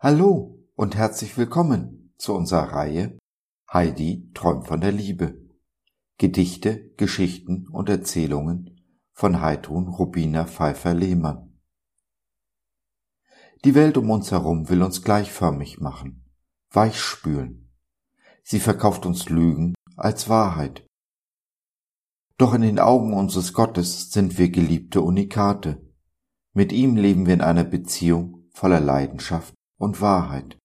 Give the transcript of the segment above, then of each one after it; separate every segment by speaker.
Speaker 1: Hallo und herzlich willkommen zu unserer Reihe Heidi träumt von der Liebe. Gedichte, Geschichten und Erzählungen von Heidrun Rubina Pfeiffer-Lehmann. Die Welt um uns herum will uns gleichförmig machen, weichspülen. Sie verkauft uns Lügen als Wahrheit. Doch in den Augen unseres Gottes sind wir geliebte Unikate. Mit ihm leben wir in einer Beziehung voller Leidenschaft und Wahrheit.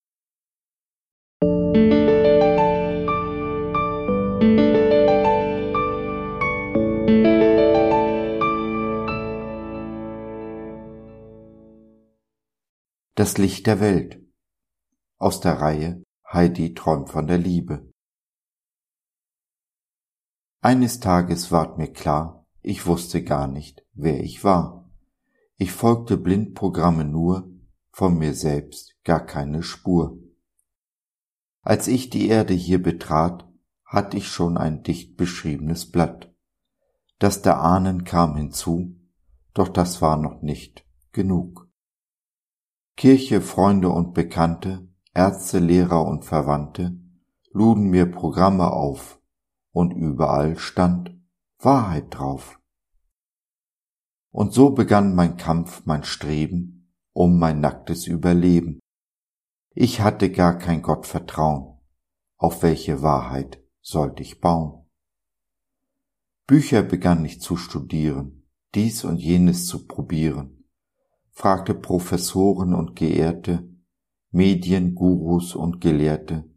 Speaker 1: Das Licht der Welt aus der Reihe Heidi träumt von der Liebe. Eines Tages ward mir klar, ich wusste gar nicht, wer ich war. Ich folgte blind Programme nur, von mir selbst gar keine Spur. Als ich die Erde hier betrat, hatt ich schon ein dicht beschriebenes Blatt. Das der Ahnen kam hinzu, doch das war noch nicht genug. Kirche, Freunde und Bekannte, Ärzte, Lehrer und Verwandte luden mir Programme auf, und überall stand Wahrheit drauf. Und so begann mein Kampf, mein Streben um mein nacktes Überleben. Ich hatte gar kein Gottvertrauen, auf welche Wahrheit sollte ich bauen. Bücher begann ich zu studieren, dies und jenes zu probieren, fragte Professoren und Geehrte, Medien, Gurus und Gelehrte,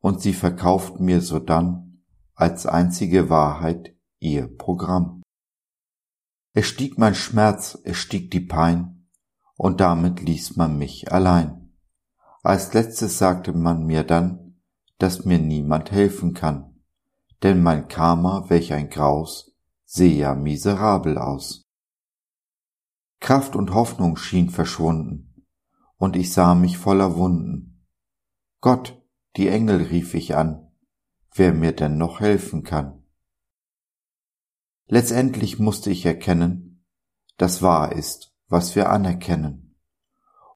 Speaker 1: und sie verkauften mir sodann als einzige Wahrheit ihr Programm. Es stieg mein Schmerz, es stieg die Pein, und damit ließ man mich allein. Als letztes sagte man mir dann, dass mir niemand helfen kann, denn mein Karma, welch ein Graus, sehe ja miserabel aus. Kraft und Hoffnung schien verschwunden, und ich sah mich voller Wunden. Gott, die Engel rief ich an, wer mir denn noch helfen kann. Letztendlich musste ich erkennen, dass wahr ist, was wir anerkennen.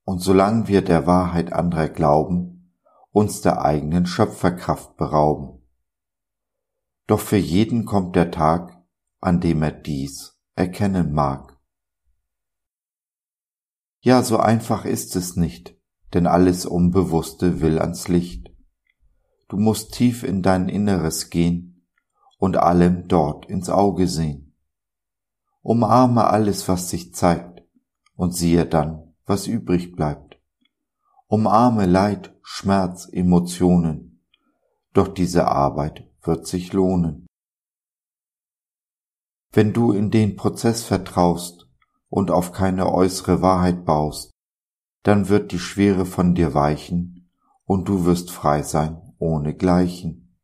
Speaker 1: Und solange wir der Wahrheit anderer glauben, uns der eigenen Schöpferkraft berauben. Doch für jeden kommt der Tag, an dem er dies erkennen mag. Ja, so einfach ist es nicht, denn alles Unbewusste will ans Licht. Du musst tief in dein Inneres gehen und allem dort ins Auge sehen. Umarme alles, was sich zeigt, und siehe dann, was übrig bleibt. Umarme Leid, Schmerz, Emotionen, doch diese Arbeit wird sich lohnen. Wenn du in den Prozess vertraust und auf keine äußere Wahrheit baust, dann wird die Schwere von dir weichen und du wirst frei sein ohnegleichen.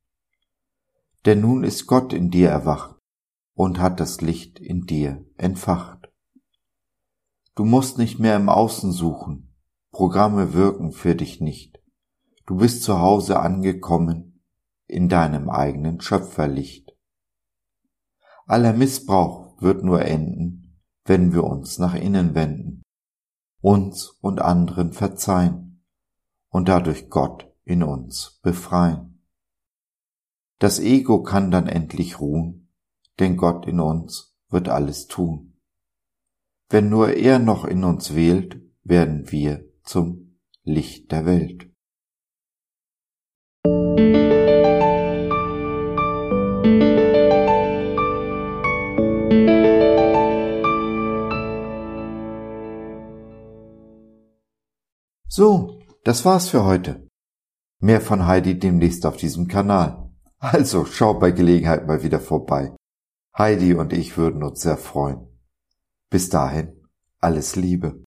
Speaker 1: Denn nun ist Gott in dir erwacht und hat das Licht in dir entfacht. Du musst nicht mehr im Außen suchen, Programme wirken für dich nicht. Du bist zu Hause angekommen in deinem eigenen Schöpferlicht. Aller Missbrauch wird nur enden, wenn wir uns nach innen wenden, uns und anderen verzeihen und dadurch Gott in uns befreien. Das Ego kann dann endlich ruhen, denn Gott in uns wird alles tun. Wenn nur er noch in uns wählt, werden wir zum Licht der Welt. So, das war's für heute. Mehr von Heidi demnächst auf diesem Kanal. Also schau bei Gelegenheit mal wieder vorbei. Heidi und ich würden uns sehr freuen. Bis dahin, alles Liebe.